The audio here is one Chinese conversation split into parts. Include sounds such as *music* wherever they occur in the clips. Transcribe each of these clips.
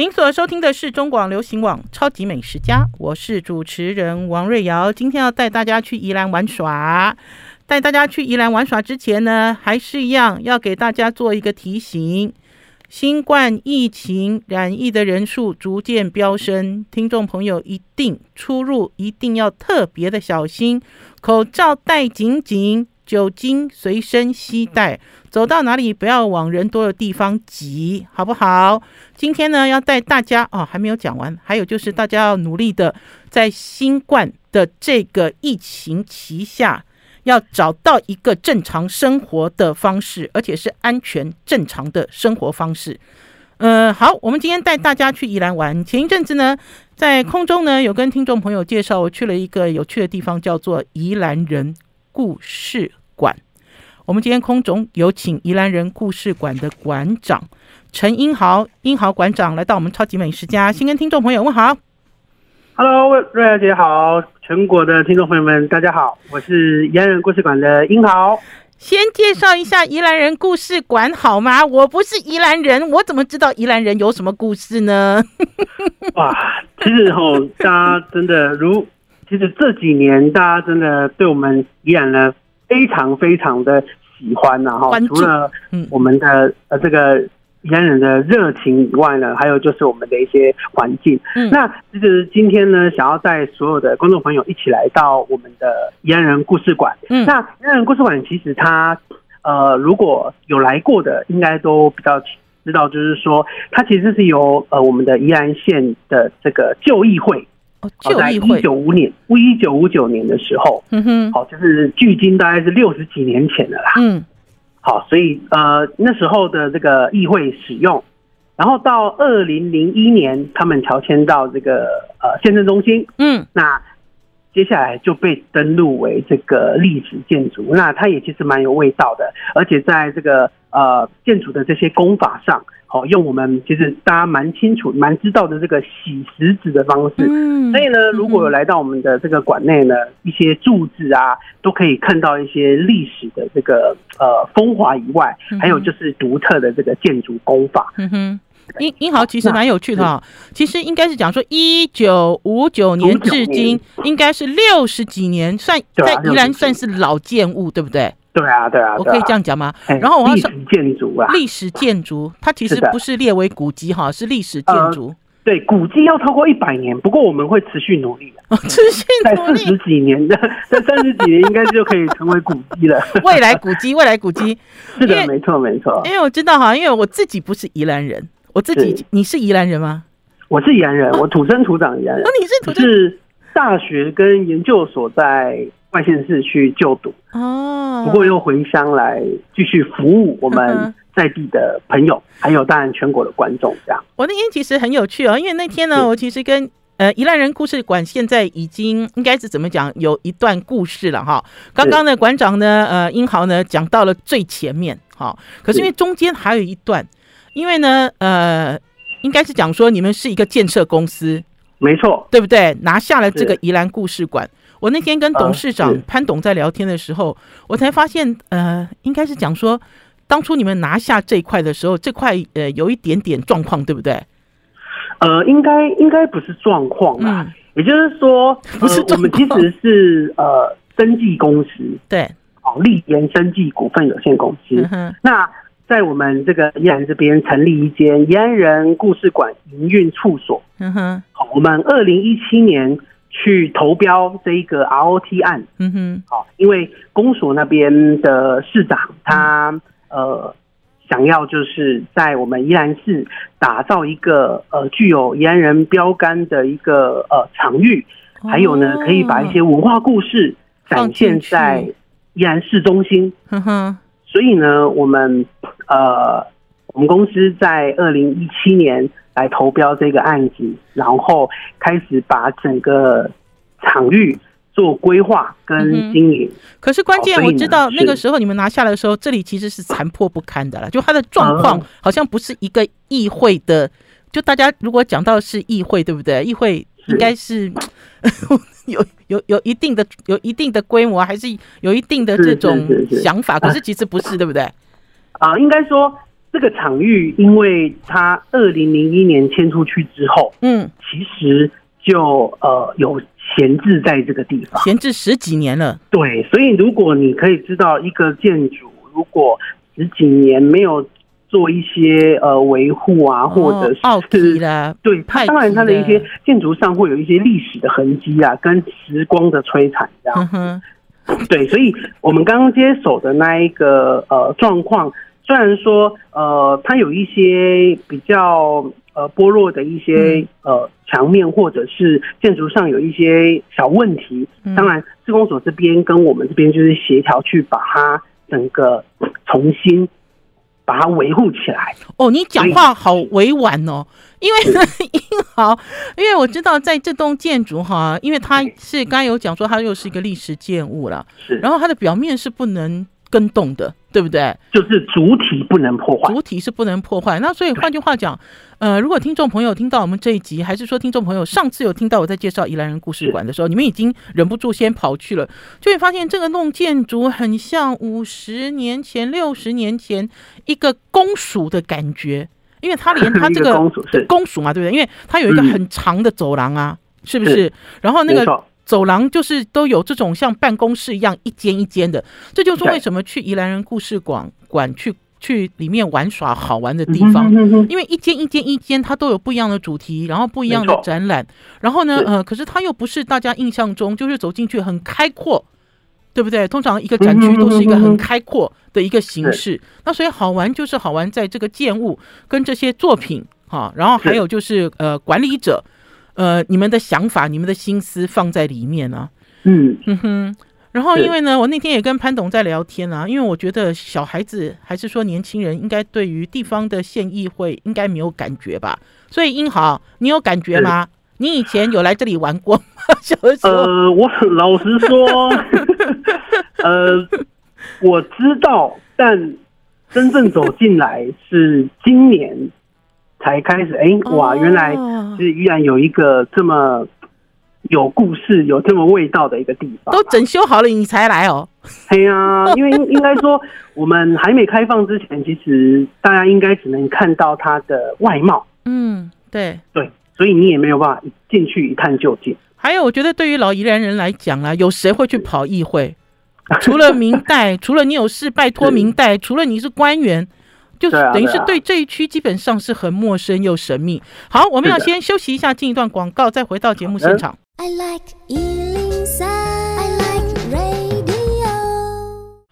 您所收听的是中广流行网《超级美食家》，我是主持人王瑞瑶。今天要带大家去宜兰玩耍。带大家去宜兰玩耍之前呢，还是一样要给大家做一个提醒：新冠疫情染疫的人数逐渐飙升，听众朋友一定出入一定要特别的小心，口罩戴紧紧。酒精随身携带，走到哪里不要往人多的地方挤，好不好？今天呢，要带大家哦，还没有讲完，还有就是大家要努力的，在新冠的这个疫情旗下，要找到一个正常生活的方式，而且是安全正常的生活方式。嗯，好，我们今天带大家去宜兰玩。前一阵子呢，在空中呢，有跟听众朋友介绍，我去了一个有趣的地方，叫做宜兰人故事馆，我们今天空中有请宜兰人故事馆的馆长陈英豪，英豪馆长来到我们超级美食家，先跟听众朋友问好。Hello，瑞瑶姐好，全国的听众朋友们大家好，我是宜兰人故事馆的英豪。先介绍一下宜兰人故事馆好吗？我不是宜兰人，我怎么知道宜兰人有什么故事呢？*laughs* 哇，其实吼，大家真的如，其实这几年大家真的对我们宜兰呢。非常非常的喜欢然后除了我们的呃这个宜安人的热情以外呢，还有就是我们的一些环境。嗯，那其实今天呢，想要带所有的观众朋友一起来到我们的宜安人故事馆。嗯，那宜安人故事馆其实它呃如果有来过的，应该都比较知道，就是说它其实是由呃我们的宜兰县的这个旧议会。哦，在一九五年，一九五九年的时候，嗯哼，好，就是距今大概是六十几年前的啦，嗯，好，所以呃那时候的这个议会使用，然后到二零零一年他们乔迁到这个呃县政中心，嗯，那接下来就被登录为这个历史建筑，那它也其实蛮有味道的，而且在这个呃建筑的这些工法上。好，用我们其实大家蛮清楚、蛮知道的这个洗石子的方式，嗯，所以呢，如果有来到我们的这个馆内呢，一些柱子啊，都可以看到一些历史的这个呃风华以外，还有就是独特的这个建筑工法。嗯哼，英英豪其实蛮有趣的哈，其实应该是讲说一九五九年至今，应该是六十几年，算在宜兰算是老建物，对不对？对啊，对啊，我可以这样讲吗？然后我要说历史建筑啊，历史建筑，它其实不是列为古迹哈，是历史建筑。对，古迹要超过一百年，不过我们会持续努力的，持续。在四十几年的，在三十几年应该就可以成为古迹了。未来古迹，未来古迹，*laughs* 是的，没错，没错。因为我知道哈，因为我自己不是宜兰人，我自己，你是宜兰人吗？我是宜兰人，我土生土长宜兰人。你是土生？是大学跟研究所在。外县市去就读哦，不过又回乡来继续服务我们在地的朋友，还有当然全国的观众。这样，我那天其实很有趣哦，因为那天呢，我其实跟呃宜兰人故事馆现在已经应该是怎么讲，有一段故事了哈。刚刚呢，馆长呢，呃，英豪呢讲到了最前面哈，可是因为中间还有一段，因为呢，呃，应该是讲说你们是一个建设公司，没错，对不对？拿下了这个宜兰故事馆。我那天跟董事长潘董在聊天的时候，我才发现，呃，应该是讲说，当初你们拿下这块的时候，这块呃有一点点状况，对不对？呃，应该应该不是状况啦，嗯、也就是说，*laughs* 不是我们其实是呃生技公司，对，哦，立言生技股份有限公司。嗯、哼。那在我们这个宜兰这边成立一间宜安人故事馆营运处所。嗯哼，好，我们二零一七年。去投标这一个 ROT 案，嗯哼，好，因为公所那边的市长他呃想要就是在我们宜兰市打造一个呃具有宜安人标杆的一个呃场域，还有呢可以把一些文化故事展现在宜兰市中心，哼哼，所以呢我们呃我们公司在二零一七年。来投标这个案子，然后开始把整个场域做规划跟经营。嗯、可是关键我知道，那个时候你们拿下来的时候，这里其实是残破不堪的了。就它的状况好像不是一个议会的。就大家如果讲到是议会，对不对？议会应该是，是 *laughs* 有有有一定的有一定的规模，还是有一定的这种想法。可是其实不是，对不对？啊，应该说。这个场域，因为它二零零一年迁出去之后，嗯，其实就呃有闲置在这个地方，闲置十几年了。对，所以如果你可以知道一个建筑，如果十几年没有做一些呃维护啊，或者是、哦、的，对，它当然它的一些建筑上会有一些历史的痕迹啊，跟时光的摧残这样。嗯对，所以我们刚刚接手的那一个呃状况。虽然说，呃，它有一些比较呃剥落的一些呃墙面，或者是建筑上有一些小问题。当然，施工所这边跟我们这边就是协调去把它整个重新把它维护起来。哦，你讲话好委婉哦，*laughs* 因为 *laughs* 英豪，因为我知道在这栋建筑哈，因为它是刚刚有讲说它又是一个历史建物了，是，然后它的表面是不能更动的，对不对？就是主体不能破坏，主体是不能破坏。那所以换句话讲，呃，如果听众朋友听到我们这一集，还是说听众朋友上次有听到我在介绍宜兰人故事馆的时候，你们已经忍不住先跑去了，就会发现这个弄建筑很像五十年前、六十年前一个公署的感觉，因为它连它这个公署，嘛，对不对？因为它有一个很长的走廊啊，嗯、是不是，是？然后那个。走廊就是都有这种像办公室一样一间一间的，这就是为什么去宜兰人故事馆馆去去里面玩耍好玩的地方，因为一间一间一间它都有不一样的主题，然后不一样的展览，然后呢，呃，可是它又不是大家印象中就是走进去很开阔，对不对？通常一个展区都是一个很开阔的一个形式，那所以好玩就是好玩在这个建物跟这些作品哈，然后还有就是呃管理者。呃，你们的想法、你们的心思放在里面啊，嗯哼哼。然后，因为呢，我那天也跟潘董在聊天啊，因为我觉得小孩子还是说年轻人，应该对于地方的县议会应该没有感觉吧？所以，英豪，你有感觉吗？你以前有来这里玩过吗？小的时候，呃，我老实说，呃，我知道，但真正走进来是今年。才开始，哎、欸，哇，原来是依然有一个这么有故事、有这么味道的一个地方。都整修好了，你才来哦？对呀，*laughs* 因为应该说，我们还没开放之前，其实大家应该只能看到它的外貌。嗯，对对，所以你也没有办法进去一探究竟。还有，我觉得对于老宜兰人来讲啊，有谁会去跑议会？除了明代，*laughs* 除了你有事拜托明代，除了你是官员。就等于是对这一区基本上是很陌生又神秘。好，我们要先休息一下，进一段广告，再回到节目现场。I like 103, I like radio。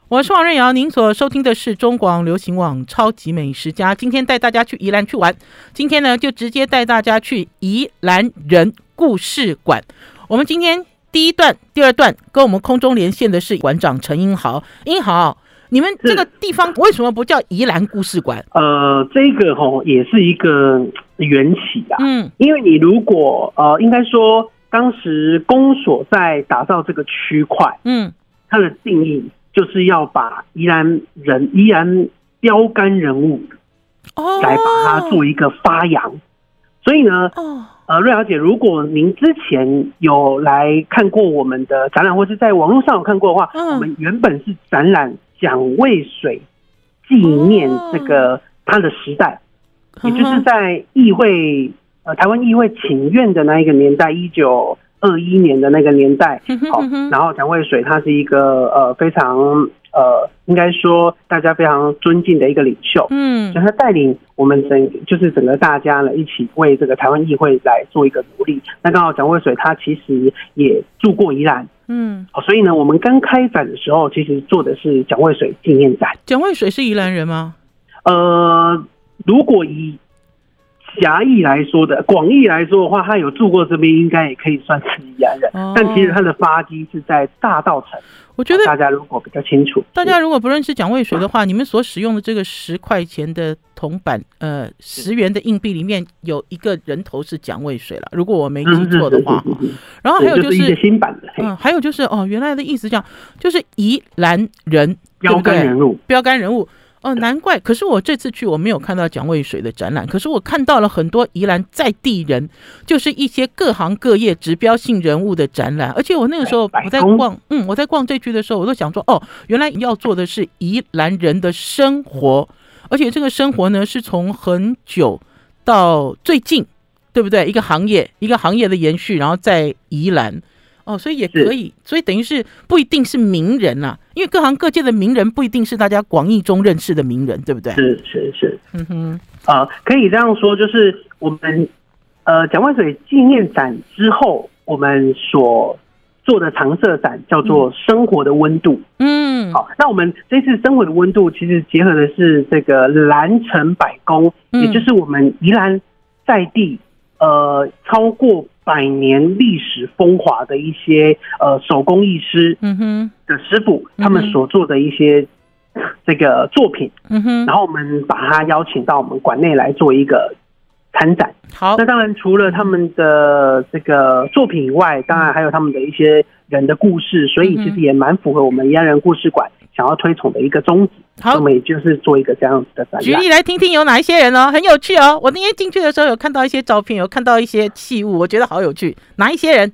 我是王瑞瑶，您所收听的是中广流行网《超级美食家》。今天带大家去宜兰去玩，今天呢就直接带大家去宜兰人故事馆。我们今天第一段、第二段跟我们空中连线的是馆长陈英豪，英豪。你们这个地方为什么不叫宜兰故事馆？呃，这个吼也是一个缘起啊。嗯，因为你如果呃，应该说当时公所在打造这个区块，嗯，它的定义就是要把宜兰人、宜兰标杆人物，哦，来把它做一个发扬。所以呢，哦，呃，瑞小姐，如果您之前有来看过我们的展览，或是在网络上有看过的话，嗯，我们原本是展览。蒋渭水纪念这个他的时代，也就是在议会呃台湾议会请愿的那一个年代，一九二一年的那个年代。好，然后蒋渭水他是一个呃非常呃应该说大家非常尊敬的一个领袖。嗯，所以他带领我们整就是整个大家呢一起为这个台湾议会来做一个努力。那刚好蒋渭水他其实也住过宜兰。嗯，好，所以呢，我们刚开展的时候，其实做的是蒋渭水纪念展。蒋渭水是宜兰人吗？呃，如果以狭义来说的，广义来说的话，他有住过这边，应该也可以算是宜安人。哦。但其实他的发迹是在大道城。我觉得大家如果比较清楚，大家如果不认识蒋渭水的话，你们所使用的这个十块钱的铜板，呃，十元的硬币里面有一个人头是蒋渭水了，如果我没记错的话。然后还有就是新版的，嗯，还有就是哦，原来的意思这样，就是宜兰人标杆人物，标杆人物。哦，难怪。可是我这次去，我没有看到蒋渭水的展览。可是我看到了很多宜兰在地人，就是一些各行各业指标性人物的展览。而且我那个时候我在逛，嗯，我在逛这区的时候，我都想说，哦，原来要做的是宜兰人的生活。而且这个生活呢，是从很久到最近，对不对？一个行业，一个行业的延续，然后在宜兰。哦，所以也可以，所以等于是不一定是名人啊，因为各行各界的名人不一定是大家广义中认识的名人，对不对？是是是，嗯哼，呃，可以这样说，就是我们呃蒋万水纪念展之后，我们所做的常设展叫做“生活的温度”。嗯，好，那我们这次“生活的温度”其实结合的是这个兰城百工，嗯、也就是我们宜兰在地呃超过。百年历史风华的一些呃手工艺师，嗯哼的师傅，他们所做的一些 *coughs* 这个作品，嗯哼，然后我们把他邀请到我们馆内来做一个参展。好，那当然除了他们的这个作品以外，当然还有他们的一些人的故事，所以其实也蛮符合我们宜安人故事馆想要推崇的一个宗旨。好，我们也就是做一个这样子的展览。举例来听听有哪一些人哦，很有趣哦。我那天进去的时候有看到一些照片，有看到一些器物，我觉得好有趣。哪一些人？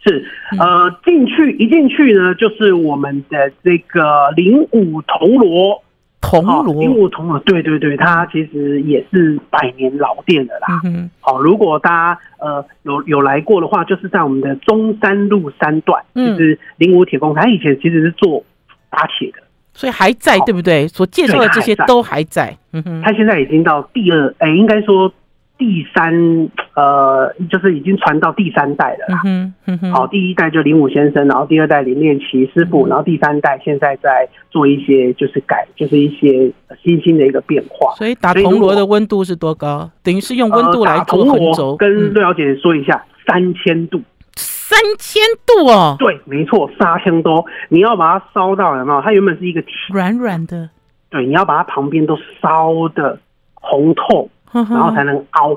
是呃，进去一进去呢，就是我们的这个灵武铜锣，铜锣，灵武铜锣，对对对，它其实也是百年老店的啦。嗯好，如果大家呃有有来过的话，就是在我们的中山路三段，嗯、就是灵武铁工，它以前其实是做打铁的。所以还在对不对？所介绍的这些都还在。嗯哼，他现在已经到第二，哎，应该说第三，呃，就是已经传到第三代了啦。嗯哼，好，第一代就林武先生，然后第二代林练奇师傅，然后第三代现在在做一些就是改，就是一些新兴的一个变化。所以打铜锣的温度是多高？等于是用温度来做横轴。跟瑞小姐说一下，三千度。三千度哦，对，没错，三千多，你要把它烧到有没有？它原本是一个软软的，对，你要把它旁边都烧的红透，呵呵。然后才能凹，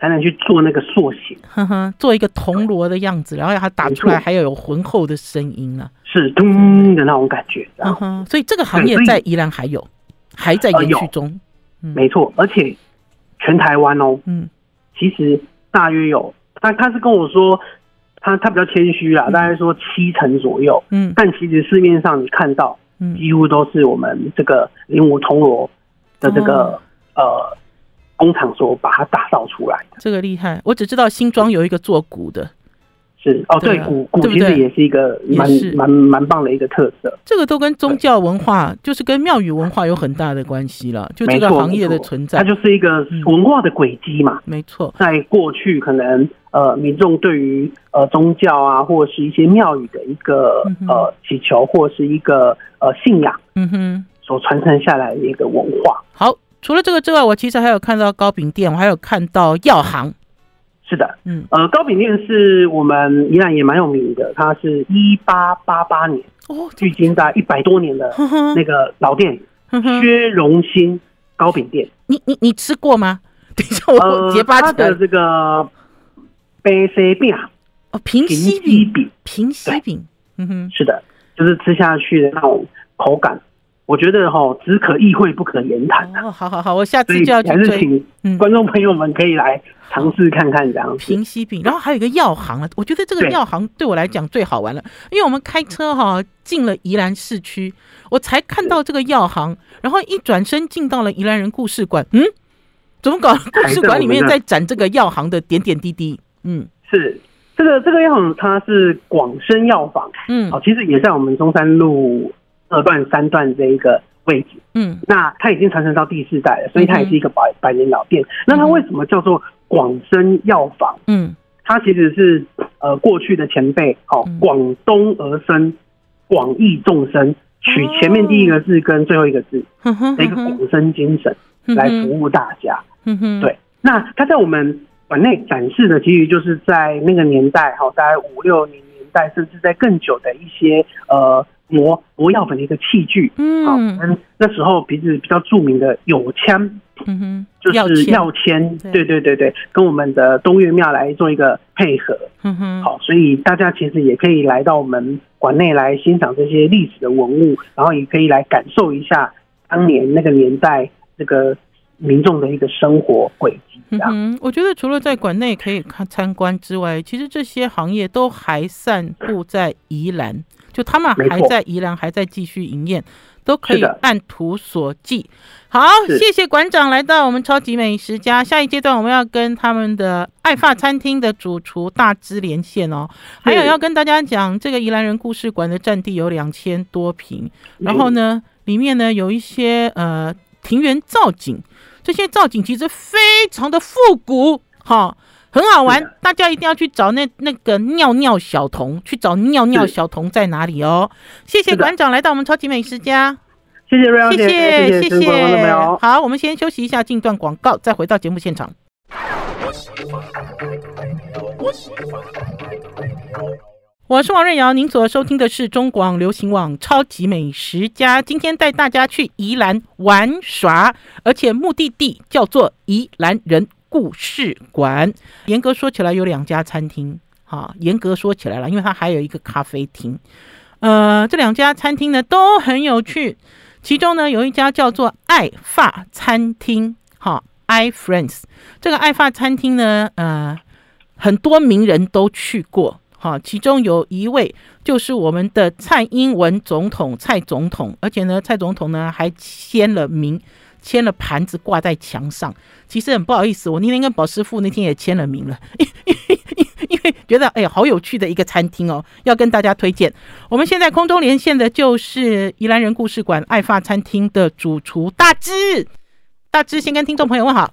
才能去做那个塑形，呵呵，做一个铜锣的样子，然后让它打出来还要有浑厚的声音啊，是咚的那种感觉，呵呵，所以这个行业在宜兰还有，还在延续中，嗯、没错，而且全台湾哦，嗯，其实大约有，但他是跟我说。他他比较谦虚啦，大概说七成左右。嗯，但其实市面上你看到，嗯，几乎都是我们这个灵武铜锣的这个、哦、呃工厂所把它打造出来的。这个厉害，我只知道新庄有一个做鼓的。是哦，对，鼓鼓其实也是一个蛮蛮蛮棒的一个特色。这个都跟宗教文化，就是跟庙宇文化有很大的关系了。就这个行业的存在，它就是一个文化的轨迹嘛。没错，在过去可能呃民众对于呃宗教啊，或者是一些庙宇的一个呃祈求，或者是一个呃信仰，嗯哼，所传承下来的一个文化。好，除了这个之外，我其实还有看到糕饼店，我还有看到药行。是的，嗯，呃，糕饼店是我们宜兰也蛮有名的，它是一八八八年哦，距今在一百多年的那个老店，薛荣兴糕饼店。你你你吃过吗？*laughs* 等一下我结巴。它的这个平西饼哦，平西饼，平西饼，嗯哼，是的，就是吃下去的那种口感。我觉得哈，只可意会不可言谈。哦，好好好，我下次就要。还是请观众朋友们可以来尝试看看这样。平西饼，然后还有一个药行啊，我觉得这个药行对我来讲最好玩了，因为我们开车哈进了宜兰市区，我才看到这个药行，然后一转身进到了宜兰人故事馆，嗯，怎么搞？故事馆里面在展这个药行的点点滴滴。嗯，是这个这个药行，它是广生药房。嗯，好，其实也在我们中山路。二段、三段这一个位置，嗯，那它已经传承到第四代了，所以它也是一个百百年老店。那它为什么叫做广生药房？嗯，它其实是呃过去的前辈，好广东而生，广益众生，取前面第一个字跟最后一个字的一个广生精神来服务大家。嗯哼，对。那它在我们馆内展示的，其实就是在那个年代，哈，大概五六零年代，甚至在更久的一些呃。磨磨药粉的一个器具，嗯，那时候鼻子比较著名的有枪，嗯哼，就是药签，对对对对，跟我们的东岳庙来做一个配合，嗯哼，好，所以大家其实也可以来到我们馆内来欣赏这些历史的文物，然后也可以来感受一下当年那个年代这个民众的一个生活轨迹。嗯，我觉得除了在馆内可以看参观之外，其实这些行业都还散布在宜兰，就他们还在宜兰，还在继续营业。都可以按图索骥。好，谢谢馆长来到我们超级美食家。下一阶段我们要跟他们的爱发餐厅的主厨大芝连线哦。还有要跟大家讲，这个宜兰人故事馆的占地有两千多平，然后呢，里面呢有一些呃庭园造景，这些造景其实非常的复古，哈。很好玩，大家一定要去找那那个尿尿小童，去找尿尿小童在哪里哦。谢谢馆长来到我们超级美食家，谢谢瑞瑶姐，谢谢谢谢。好，我们先休息一下，进段广告，再回到节目现场。我我是王瑞瑶，您所收听的是中广流行网超级美食家，今天带大家去宜兰玩耍，而且目的地叫做宜兰人故事馆，严格说起来有两家餐厅，哈，严格说起来了，因为它还有一个咖啡厅，呃，这两家餐厅呢都很有趣，其中呢有一家叫做爱发餐厅，哈，I Friends，这个爱发餐厅呢，呃，很多名人都去过，哈，其中有一位就是我们的蔡英文总统，蔡总统，而且呢，蔡总统呢还签了名。签了盘子挂在墙上，其实很不好意思，我那天跟宝师傅那天也签了名了，因 *laughs* 为因为觉得哎呀好有趣的一个餐厅哦，要跟大家推荐。我们现在空中连线的就是宜兰人故事馆爱发餐厅的主厨大芝，大芝先跟听众朋友问好。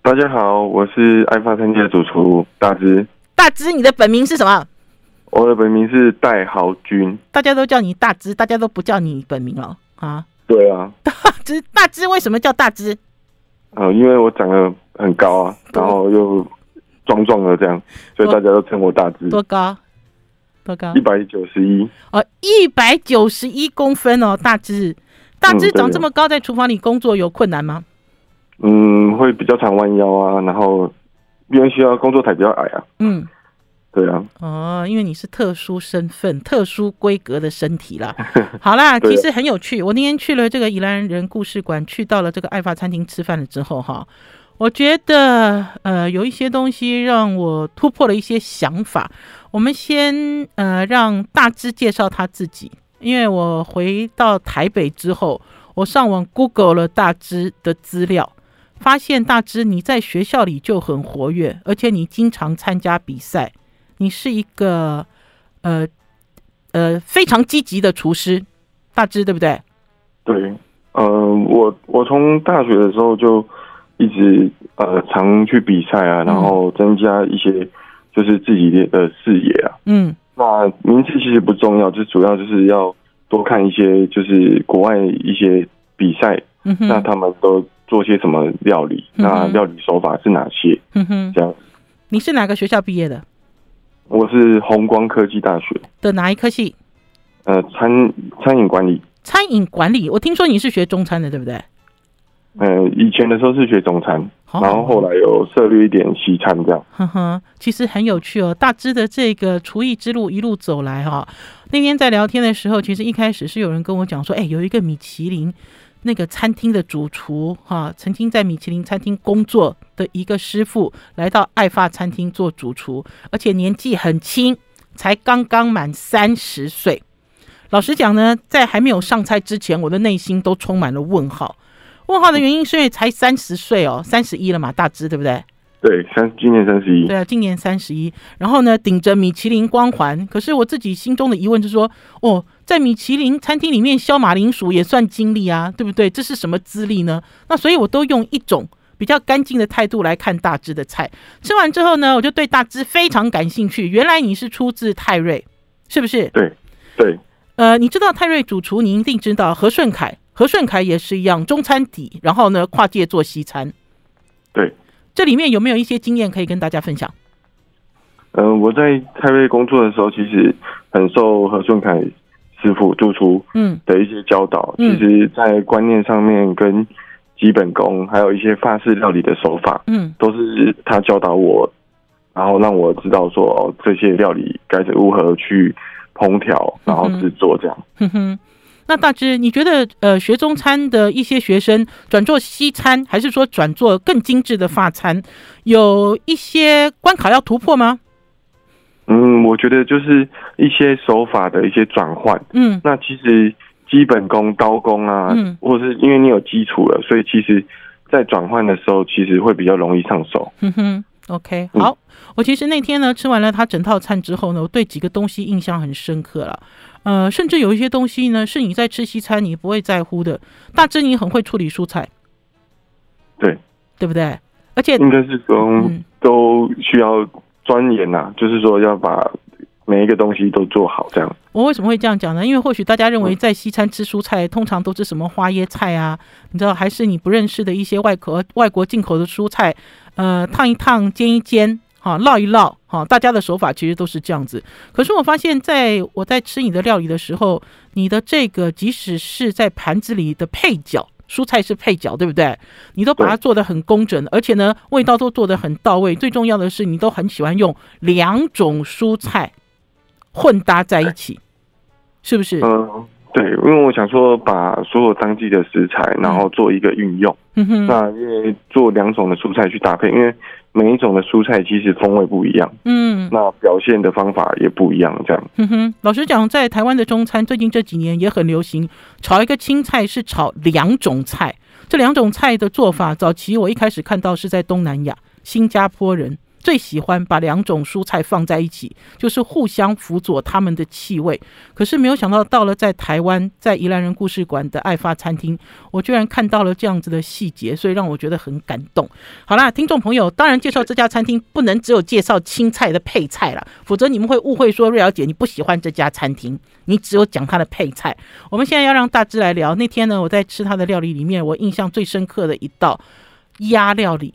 大家好，我是爱发餐厅的主厨大芝。大只，你的本名是什么？我的本名是戴豪军，大家都叫你大只，大家都不叫你本名了啊。对啊，大只大只为什么叫大只？呃，因为我长得很高啊，*laughs* 然后又壮壮的这样，所以大家都称我大只。多高？多高？一百九十一。哦，一百九十一公分哦，大只。大只长这么高，在厨房里工作有困难吗？嗯，会比较常弯腰啊，然后因为需要工作台比较矮啊。嗯。对啊，哦，因为你是特殊身份、特殊规格的身体啦。*laughs* 好啦，其实很有趣。我那天去了这个宜兰人故事馆，去到了这个爱发餐厅吃饭了之后，哈，我觉得呃有一些东西让我突破了一些想法。我们先呃让大芝介绍他自己，因为我回到台北之后，我上网 Google 了大芝的资料，发现大芝你在学校里就很活跃，而且你经常参加比赛。你是一个呃呃非常积极的厨师，大芝对不对？对，呃，我我从大学的时候就一直呃常去比赛啊，然后增加一些就是自己的呃视野啊。嗯，那名次其实不重要，就主要就是要多看一些就是国外一些比赛，那他们都做些什么料理，嗯，那料理手法是哪些？嗯哼，这样。你是哪个学校毕业的？我是红光科技大学的哪一科系？呃，餐餐饮管理。餐饮管理，我听说你是学中餐的，对不对？呃，以前的时候是学中餐，然后后来有涉猎一点西餐，这样。呵呵，其实很有趣哦。大致的这个厨艺之路一路走来哈，那天在聊天的时候，其实一开始是有人跟我讲说，哎，有一个米其林。那个餐厅的主厨哈，曾经在米其林餐厅工作的一个师傅，来到爱发餐厅做主厨，而且年纪很轻，才刚刚满三十岁。老实讲呢，在还没有上菜之前，我的内心都充满了问号。问号的原因是因为才三十岁哦，三十一了嘛，大致对不对？对，三今年三十一。对啊，今年三十一。然后呢，顶着米其林光环，可是我自己心中的疑问就是说，哦，在米其林餐厅里面削马铃薯也算经历啊，对不对？这是什么资历呢？那所以我都用一种比较干净的态度来看大芝的菜。吃完之后呢，我就对大芝非常感兴趣。原来你是出自泰瑞，是不是？对对。呃，你知道泰瑞主厨，你一定知道何顺凯。何顺凯也是一样中餐底，然后呢，跨界做西餐。对。这里面有没有一些经验可以跟大家分享？嗯、呃，我在泰瑞工作的时候，其实很受何顺凯师傅主厨嗯的一些教导。嗯、其实，在观念上面跟基本功，还有一些法式料理的手法，嗯，都是他教导我，然后让我知道说哦，这些料理该如何去烹调，然后制作这样。嗯哼。那大致你觉得呃，学中餐的一些学生转做西餐，还是说转做更精致的法餐，有一些关卡要突破吗？嗯，我觉得就是一些手法的一些转换。嗯，那其实基本功、刀工啊，嗯，或者是因为你有基础了，所以其实在转换的时候，其实会比较容易上手。嗯哼，OK，好。嗯，我其实那天呢吃完了他整套餐之后呢，我对几个东西印象很深刻了。呃，甚至有一些东西呢，是你在吃西餐你不会在乎的。大致你很会处理蔬菜，对，对不对？而且应该是说、嗯、都需要钻研呐，就是说要把每一个东西都做好这样。我为什么会这样讲呢？因为或许大家认为在西餐吃蔬菜，通常都是什么花椰菜啊，你知道，还是你不认识的一些外国外国进口的蔬菜，呃，烫一烫，煎一煎。好，烙一烙，好，大家的手法其实都是这样子。可是我发现，在我在吃你的料理的时候，你的这个即使是在盘子里的配角，蔬菜是配角，对不对？你都把它做的很工整，而且呢，味道都做的很到位。最重要的是，你都很喜欢用两种蔬菜混搭在一起，是不是？嗯，对，因为我想说，把所有当季的食材，然后做一个运用。嗯哼，那因为做两种的蔬菜去搭配，因为。每一种的蔬菜其实风味不一样，嗯，那表现的方法也不一样，这样。嗯哼，老实讲，在台湾的中餐最近这几年也很流行，炒一个青菜是炒两种菜，这两种菜的做法，早期我一开始看到是在东南亚，新加坡人。最喜欢把两种蔬菜放在一起，就是互相辅佐他们的气味。可是没有想到，到了在台湾，在宜兰人故事馆的爱发餐厅，我居然看到了这样子的细节，所以让我觉得很感动。好啦，听众朋友，当然介绍这家餐厅不能只有介绍青菜的配菜了，否则你们会误会说瑞瑶姐你不喜欢这家餐厅，你只有讲它的配菜。我们现在要让大致来聊。那天呢，我在吃他的料理里面，我印象最深刻的一道鸭料理。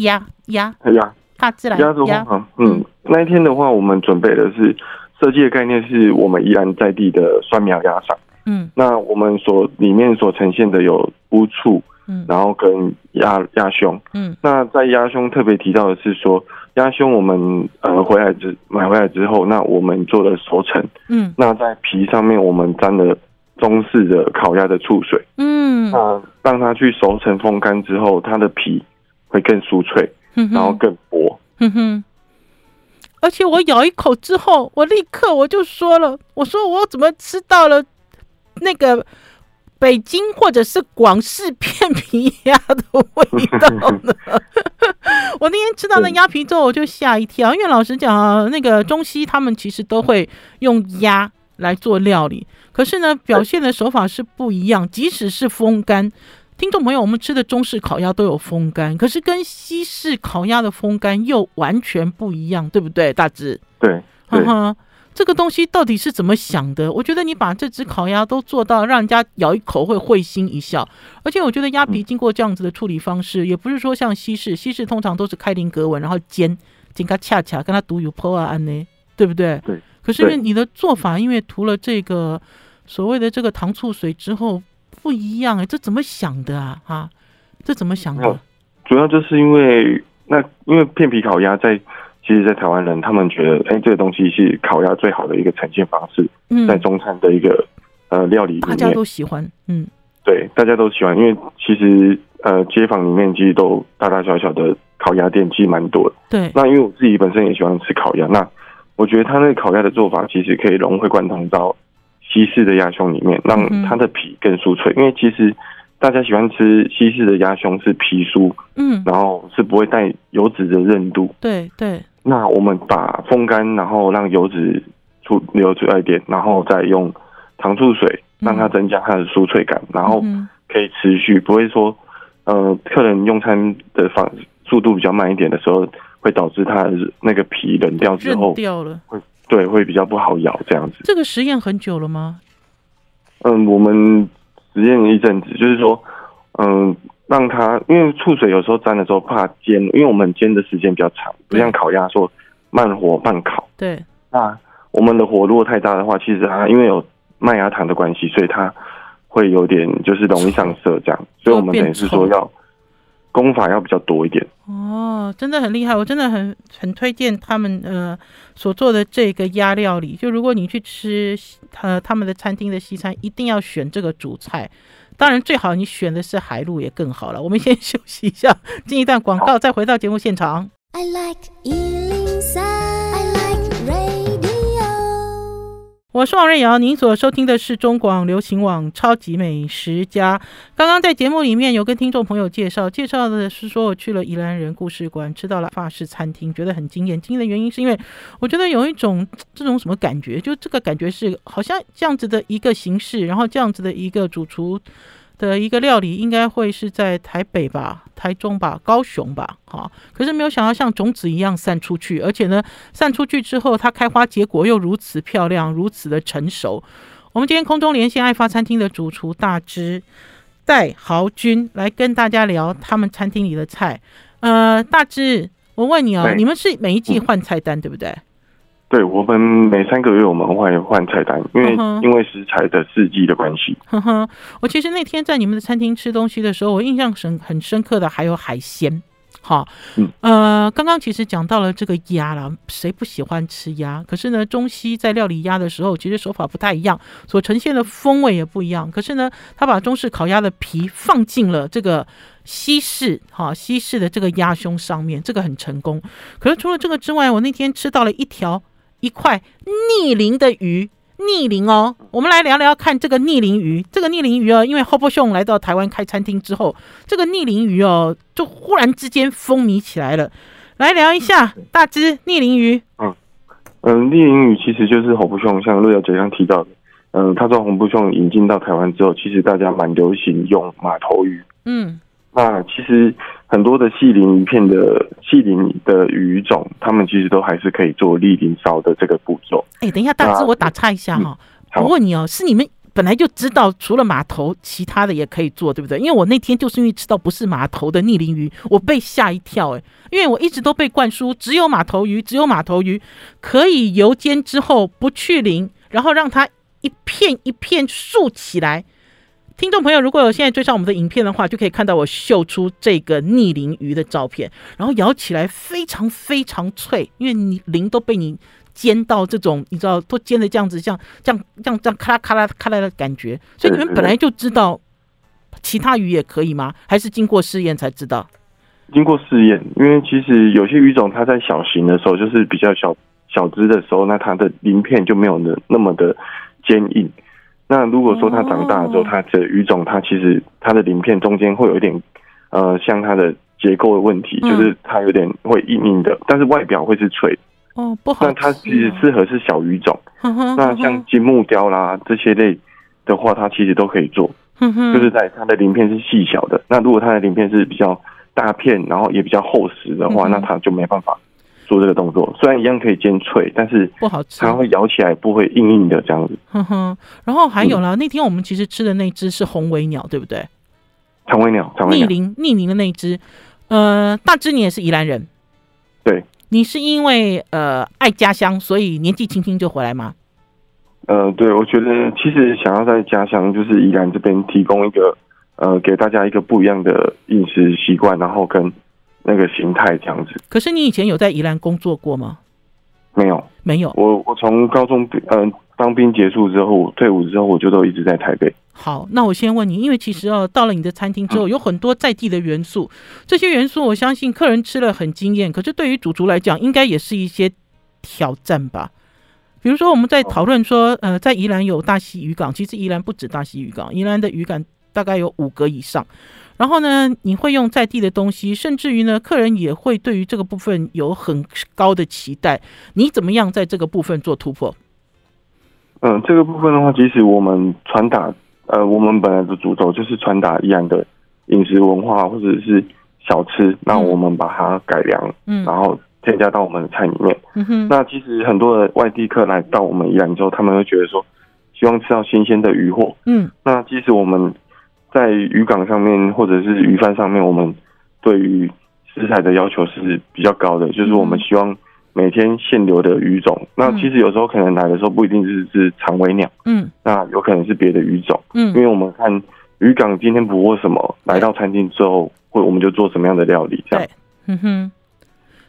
鸭鸭鸭，大自然鸭的话，嗯，那一天的话，我们准备的是设计的概念，是我们依然在地的蒜苗鸭赏。嗯，那我们所里面所呈现的有乌醋，嗯，然后跟鸭鸭胸，嗯，那在鸭胸特别提到的是说，鸭胸我们呃回来之买回来之后，那我们做了熟成，嗯，那在皮上面我们沾了中式的烤鸭的醋水，嗯，那让它去熟成风干之后，它的皮。会更酥脆，然后更薄。嗯哼，而且我咬一口之后，我立刻我就说了，我说我怎么吃到了那个北京或者是广式片皮鸭的味道呢？*laughs* 我那天吃到那鸭皮之后，我就吓一跳，因为老实讲啊，那个中西他们其实都会用鸭来做料理，可是呢，表现的手法是不一样，即使是风干。听众朋友，我们吃的中式烤鸭都有风干，可是跟西式烤鸭的风干又完全不一样，对不对？大致对，哈哈，这个东西到底是怎么想的？我觉得你把这只烤鸭都做到让人家咬一口会会心一笑，而且我觉得鸭皮经过这样子的处理方式，嗯、也不是说像西式，西式通常都是开菱格纹，然后煎，煎它恰恰跟它独有破案呢，对不对？对。可是因为你的做法，因为涂了这个所谓的这个糖醋水之后。不一样哎，这怎么想的啊？哈、啊，这怎么想的？主要就是因为那因为片皮烤鸭在，其实，在台湾人他们觉得，哎、欸，这个东西是烤鸭最好的一个呈现方式。嗯，在中餐的一个呃料理里面，大家都喜欢。嗯，对，大家都喜欢，因为其实呃街坊里面其实都大大小小的烤鸭店其实蛮多的。对，那因为我自己本身也喜欢吃烤鸭，那我觉得他那个烤鸭的做法其实可以融会贯通到。西式的鸭胸里面，让它的皮更酥脆，嗯，因为其实大家喜欢吃西式的鸭胸是皮酥，嗯，然后是不会带油脂的韧度，对对。那我们把风干，然后让油脂出流出来一点，然后再用糖醋水让它增加它的酥脆感，然后可以持续，不会说呃客人用餐的方速度比较慢一点的时候，会导致它那个皮冷掉之后掉了。会。对，会比较不好咬这样子。这个实验很久了吗？嗯，我们实验了一阵子，就是说，嗯，让它因为醋水有时候沾的时候怕煎，因为我们煎的时间比较长，不像烤鸭说慢火慢烤。对。那我们的火如果太大的话，其实它因为有麦芽糖的关系，所以它会有点就是容易上色这样。所以我们等于是说要功法要比较多一点。哦，真的很厉害，我真的很很推荐他们呃所做的这个鸭料理。就如果你去吃呃他们的餐厅的西餐，一定要选这个主菜。当然最好你选的是海陆也更好了。我们先休息一下，进一段广告，再回到节目现场。I like 我是王瑞瑶，您所收听的是中广流行网《超级美食家》。刚刚在节目里面有跟听众朋友介绍，介绍的是说我去了宜兰人故事馆，吃到了法式餐厅，觉得很惊艳。惊艳的原因是因为我觉得有一种这种什么感觉，就这个感觉是好像这样子的一个形式，然后这样子的一个主厨。的一个料理应该会是在台北吧、台中吧、高雄吧，哈。可是没有想到像种子一样散出去，而且呢，散出去之后它开花结果又如此漂亮，如此的成熟。我们今天空中连线爱发餐厅的主厨大芝戴豪君来跟大家聊他们餐厅里的菜。呃，大芝，我问你哦，你们是每一季换菜单，对不对？对，我们每三个月我们会换菜单，因为因为食材的四季的关系。我其实那天在你们的餐厅吃东西的时候，我印象深很深刻的还有海鲜。好，呃，刚刚其实讲到了这个鸭了，谁不喜欢吃鸭？可是呢，中西在料理鸭的时候，其实手法不太一样，所呈现的风味也不一样。可是呢，他把中式烤鸭的皮放进了这个西式，哈，西式的这个鸭胸上面，这个很成功。可是除了这个之外，我那天吃到了一条。一块逆鳞的鱼，逆鳞哦，我们来聊聊看这个逆鳞鱼。这个逆鳞鱼哦，因为 Hope 兄来到台湾开餐厅之后，这个逆鳞鱼哦，就忽然之间风靡起来了。来聊一下大只逆鳞鱼。嗯嗯，逆鳞鱼其实就是 Hope 兄，像陆小姐刚提到的，嗯，他从 Hope 兄引进到台湾之后，其实大家蛮流行用马头鱼。嗯。那其实很多的细鳞鱼片的细鳞的鱼种，他们其实都还是可以做立鳞烧的这个步骤。哎、欸，等一下，大师，我打岔一下哈、嗯，我问你哦，是你们本来就知道除了码头，其他的也可以做，对不对？因为我那天就是因为吃到不是码头的逆鳞鱼，我被吓一跳。哎，因为我一直都被灌输只有马头鱼，只有马头鱼可以油煎之后不去鳞，然后让它一片一片竖起来。听众朋友，如果有现在追上我们的影片的话，就可以看到我秀出这个逆鳞鱼的照片，然后咬起来非常非常脆，因为你鳞都被你煎到这种，你知道都煎的这样子，像这样这样这样咔啦咔啦咔啦的感觉。所以你们本来就知道 *laughs* 其他鱼也可以吗？还是经过试验才知道？经过试验，因为其实有些鱼种它在小型的时候，就是比较小小只的时候，那它的鳞片就没有那那么的坚硬。那如果说它长大之后，它的鱼种它其实它的鳞片中间会有一点，呃，像它的结构的问题，就是它有点会硬硬的，但是外表会是脆。哦，不好。那它其实适合是小鱼种。那像金木雕啦这些类的话，它其实都可以做。就是在它的鳞片是细小的。那如果它的鳞片是比较大片，然后也比较厚实的话，那它就没办法。做这个动作，虽然一样可以煎脆，但是不好吃，它会咬起来不会硬硬的这样子。哼哼，然后还有了、嗯，那天我们其实吃的那只是红尾鸟，对不对？长尾鸟，长尾鸟，逆鳞逆鳞的那只。呃，大芝你也是宜兰人，对，你是因为呃爱家乡，所以年纪轻轻就回来吗？呃，对，我觉得其实想要在家乡，就是宜兰这边提供一个呃给大家一个不一样的饮食习惯，然后跟。那个形态这样子。可是你以前有在宜兰工作过吗？没有，没有。我我从高中嗯、呃、当兵结束之后，退伍之后，我就都一直在台北。好，那我先问你，因为其实哦，到了你的餐厅之后，有很多在地的元素，嗯、这些元素我相信客人吃了很惊艳。可是对于主厨来讲，应该也是一些挑战吧？比如说我们在讨论说，呃，在宜兰有大溪渔港，其实宜兰不止大溪渔港，宜兰的渔港大概有五个以上。然后呢，你会用在地的东西，甚至于呢，客人也会对于这个部分有很高的期待。你怎么样在这个部分做突破？嗯，这个部分的话，其实我们传达，呃，我们本来的主轴就是传达宜兰的饮食文化或者是小吃，那我们把它改良，嗯，然后添加到我们的菜里面。嗯哼。那其实很多的外地客来到我们宜兰之后，他们会觉得说，希望吃到新鲜的鱼货。嗯。那其实我们。在渔港上面或者是鱼贩上面，我们对于食材的要求是比较高的，就是我们希望每天限流的鱼种。那其实有时候可能来的时候不一定是是长尾鸟，嗯，那有可能是别的鱼种，嗯，因为我们看渔港今天捕获什么，来到餐厅之后会我们就做什么样的料理这样。嗯哼。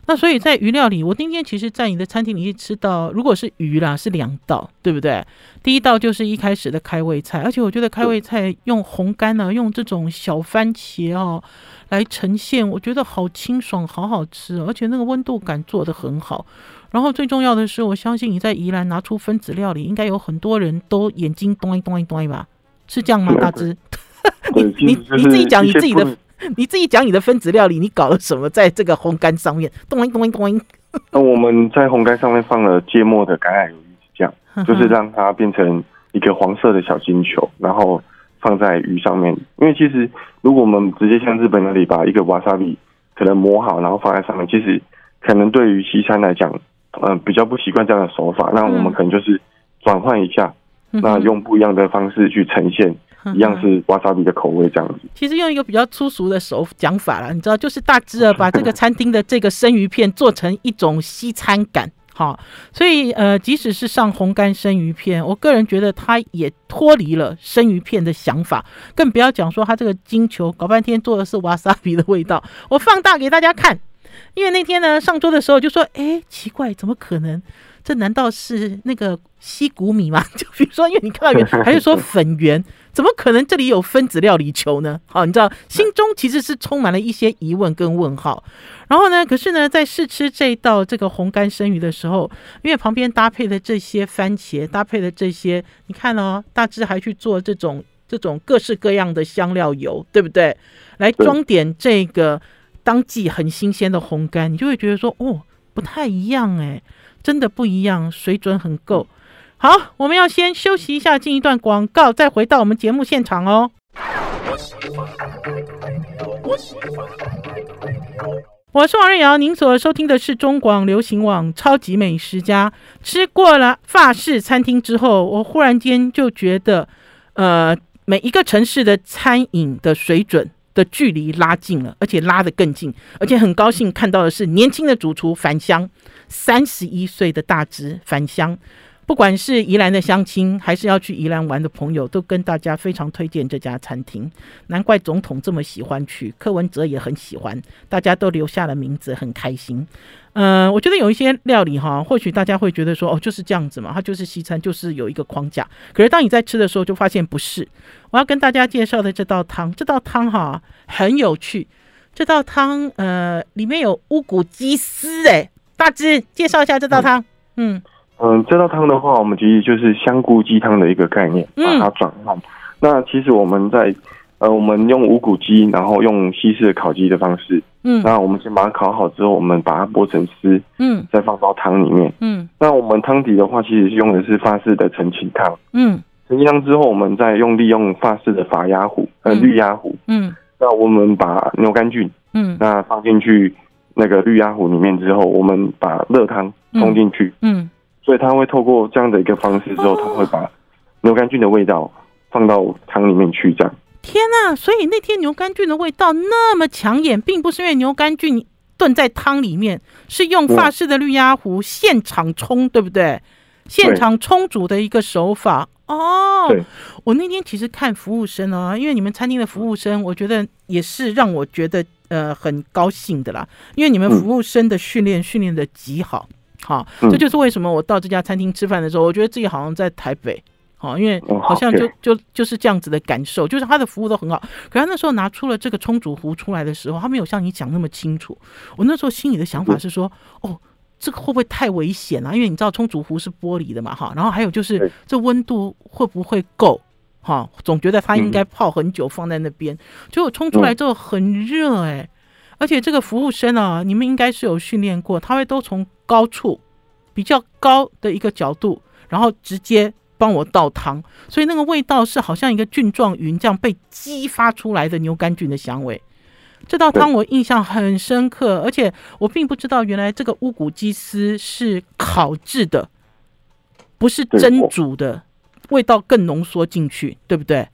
那所以在鱼料理，我今天其实，在你的餐厅里吃到，如果是鱼啦，是两道，对不对？第一道就是一开始的开胃菜，而且我觉得开胃菜用红干呢、啊，用这种小番茄哦来呈现，我觉得好清爽，好好吃，而且那个温度感做得很好。然后最重要的是，我相信你在宜兰拿出分子料理，应该有很多人都眼睛咚一咚一咚一吧？是这样吗，大芝？*laughs* 你你你自己讲你自己的。*laughs* 你自己讲你的分子料理，你搞了什么在这个烘干上面？咚咚咚咚。那我们在烘干上面放了芥末的橄榄油酱，就是让它变成一个黄色的小金球，然后放在鱼上面。因为其实如果我们直接像日本那里把一个瓦萨比可能磨好，然后放在上面，其实可能对于西餐来讲，嗯，比较不习惯这样的手法。那我们可能就是转换一下，那用不一样的方式去呈现。*laughs* 一样是瓦萨比的口味这样子。其实用一个比较粗俗的手讲法啦，你知道，就是大致啊，把这个餐厅的这个生鱼片做成一种西餐感，*laughs* 好，所以呃，即使是上红干生鱼片，我个人觉得它也脱离了生鱼片的想法，更不要讲说它这个金球搞半天做的是瓦萨比的味道。我放大给大家看，因为那天呢上桌的时候就说，哎，奇怪，怎么可能？这难道是那个西谷米吗？*laughs* 就比如说，因为你看到圆，*laughs* 还是说粉圆？怎么可能这里有分子料理球呢？好，你知道心中其实是充满了一些疑问跟问号。然后呢，可是呢，在试吃这道这个红干生鱼的时候，因为旁边搭配的这些番茄，搭配的这些，你看哦，大致还去做这种这种各式各样的香料油，对不对？来装点这个当季很新鲜的红干，你就会觉得说，哦，不太一样哎。真的不一样，水准很够。好，我们要先休息一下，进一段广告，再回到我们节目现场哦。我是王瑞瑶，您所收听的是中广流行网《超级美食家》。吃过了法式餐厅之后，我忽然间就觉得，呃，每一个城市的餐饮的水准的距离拉近了，而且拉得更近，而且很高兴看到的是年轻的主厨返乡。三十一岁的大侄返乡，不管是宜兰的乡亲，还是要去宜兰玩的朋友，都跟大家非常推荐这家餐厅。难怪总统这么喜欢去，柯文哲也很喜欢，大家都留下了名字，很开心。嗯、呃，我觉得有一些料理哈，或许大家会觉得说，哦，就是这样子嘛，它就是西餐，就是有一个框架。可是当你在吃的时候，就发现不是。我要跟大家介绍的这道汤，这道汤哈很有趣。这道汤呃，里面有乌骨鸡丝，哎。大致介绍一下这道汤。嗯嗯，这道汤的话，我们其实就是香菇鸡汤的一个概念，把它转换。嗯、那其实我们在呃，我们用无骨鸡，然后用西式的烤鸡的方式。嗯，那我们先把它烤好之后，我们把它剥成丝。嗯，再放到汤里面。嗯，那我们汤底的话，其实是用的是法式的陈情汤。嗯，陈情汤之后，我们再用利用法式的法鸭壶呃绿鸭壶。嗯，那我们把牛肝菌嗯，那放进去。那个绿鸭糊里面之后，我们把热汤冲进去，嗯，嗯，所以它会透过这样的一个方式之后，它会把牛肝菌的味道放到汤里面去，这样。天哪！所以那天牛肝菌的味道那么抢眼，并不是因为牛肝菌炖在汤里面，是用法式的绿鸭糊现场冲，对不对？现场冲煮的一个手法哦。对我那天其实看服务生哦，因为你们餐厅的服务生，我觉得也是让我觉得。呃，很高兴的啦，因为你们服务生的训练训练的极好，好，这就是为什么我到这家餐厅吃饭的时候，我觉得自己好像在台北，好，因为好像就就就是这样子的感受，就是他的服务都很好。可是他那时候拿出了这个冲煮壶出来的时候，他没有像你讲那么清楚。我那时候心里的想法是说，哦，这个会不会太危险啊？因为你知道冲煮壶是玻璃的嘛，哈，然后还有就是这温度会不会够？哈，总觉得它应该泡很久放在那边，结果冲出来之后很热哎，而且这个服务生啊，你们应该是有训练过，他会都从高处比较高的一个角度，然后直接帮我倒汤，所以那个味道是好像一个菌状云这样被激发出来的牛肝菌的香味。这道汤我印象很深刻，而且我并不知道原来这个乌骨鸡丝是烤制的，不是蒸煮的。味道更浓缩进去，对不对？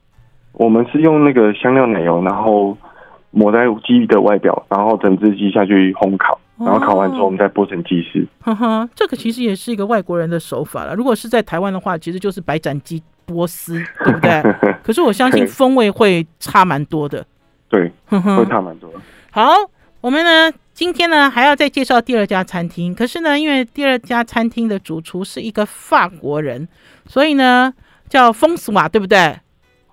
我们是用那个香料奶油，然后抹在鸡的外表，然后整只鸡下去烘烤，然后烤完之后，我们再剥成鸡丝。哈哈、哦，这个其实也是一个外国人的手法了。如果是在台湾的话，其实就是白斩鸡剥丝，对不对？*laughs* 可是我相信风味会差蛮多的。对，会差蛮多。好，我们呢今天呢还要再介绍第二家餐厅，可是呢因为第二家餐厅的主厨是一个法国人，所以呢叫风俗瓦，对不对？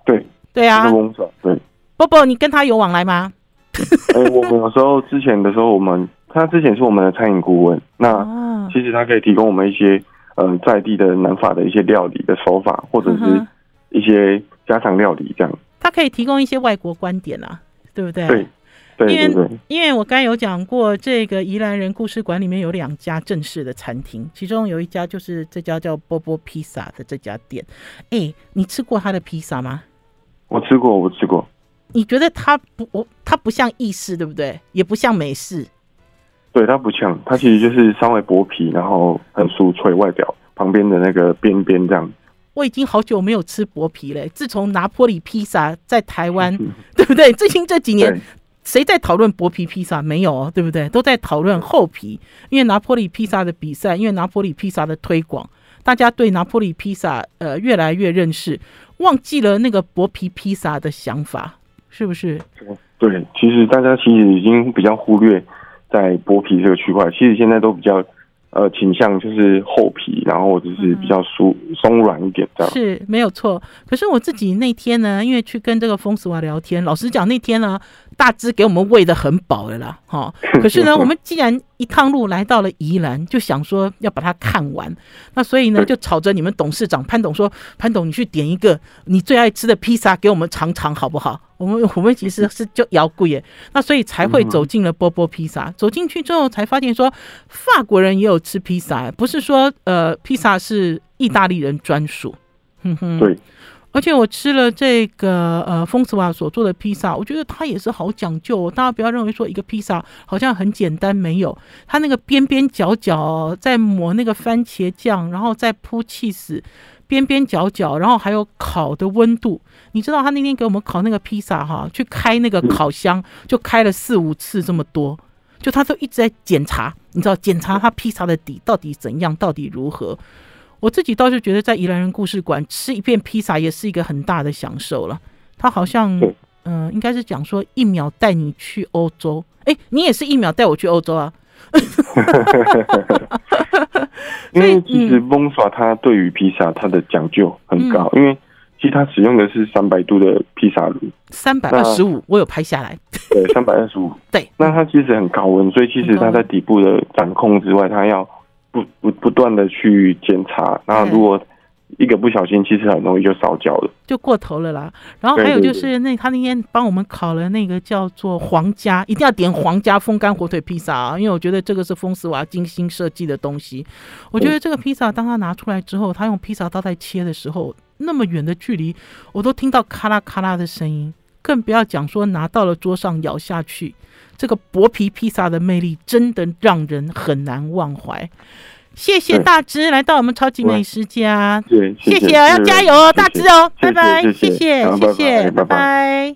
对，对啊，风斯瓦，对。波波，你跟他有往来吗？哎、欸，我们有时候之前的时候，我们他之前是我们的餐饮顾问，那其实他可以提供我们一些呃在地的南法的一些料理的手法，或者是一些家常料理这样。他可以提供一些外国观点啊，对不对？对，对，对，对，因为因为我刚才有讲过，这个宜兰人故事馆里面有两家正式的餐厅，其中有一家就是这家叫波波披萨的这家店。哎、欸，你吃过他的披萨吗？我吃过，我吃过。你觉得它不，我它不像意式，对不对？也不像美式。对，它不像，它其实就是稍微薄皮，然后很酥脆，外表旁边的那个边边这样。我已经好久没有吃薄皮了。自从拿坡里披萨在台湾，*laughs* 对不对？最近这几年，谁在讨论薄皮披萨？没有哦，对不对？都在讨论厚皮。因为拿坡里披萨的比赛，因为拿坡里披萨的推广，大家对拿坡里披萨呃越来越认识，忘记了那个薄皮披萨的想法。是不是？对，其实大家其实已经比较忽略在薄皮这个区块，其实现在都比较呃倾向就是厚皮，然后就是比较松松软一点这样。是没有错。可是我自己那天呢，因为去跟这个风俗啊聊天，老实讲那天呢，大致给我们喂的很饱了啦，哈。*laughs* 可是呢，我们既然一趟路来到了宜兰，就想说要把它看完，那所以呢，就吵着你们董事长潘董说：“潘董，你去点一个你最爱吃的披萨给我们尝尝，好不好？”我们我们其实是就摇贵耶，那所以才会走进了波波披萨。走进去之后，才发现说法国人也有吃披萨，不是说呃披萨是意大利人专属。哼哼，对。而且我吃了这个呃风斯瓦所做的披萨，我觉得它也是好讲究。大家不要认为说一个披萨好像很简单，没有它那个边边角角在抹那个番茄酱，然后再铺起司。边边角角，然后还有烤的温度，你知道他那天给我们烤那个披萨哈，去开那个烤箱就开了四五次这么多，就他都一直在检查，你知道检查他披萨的底到底怎样，到底如何。我自己倒是觉得在宜兰人故事馆吃一片披萨也是一个很大的享受了。他好像嗯、呃，应该是讲说一秒带你去欧洲，诶，你也是一秒带我去欧洲啊。*laughs* 因为其实蒙耍它对于披萨它的讲究很高，嗯，因为其实它使用的是三百度的披萨炉，三百二十五，我有拍下来。对，三百二十五。*laughs* 对，那它其实很高温，所以其实它在底部的掌控之外，它要不不不断的去检查。那如果一个不小心，其实很容易就烧焦了，就过头了啦。然后还有就是那他那天帮我们烤了那个叫做皇家，一定要点皇家风干火腿披萨啊，因为我觉得这个是风丝瓦精心设计的东西。我觉得这个披萨当他拿出来之后，他用披萨刀在切的时候，那么远的距离我都听到咔啦咔啦的声音，更不要讲说拿到了桌上咬下去，这个薄皮披萨的魅力真的让人很难忘怀。谢谢大芝来到我们超级美食家，谢谢，要加油哦，大芝哦，拜拜，谢谢，谢谢，拜拜。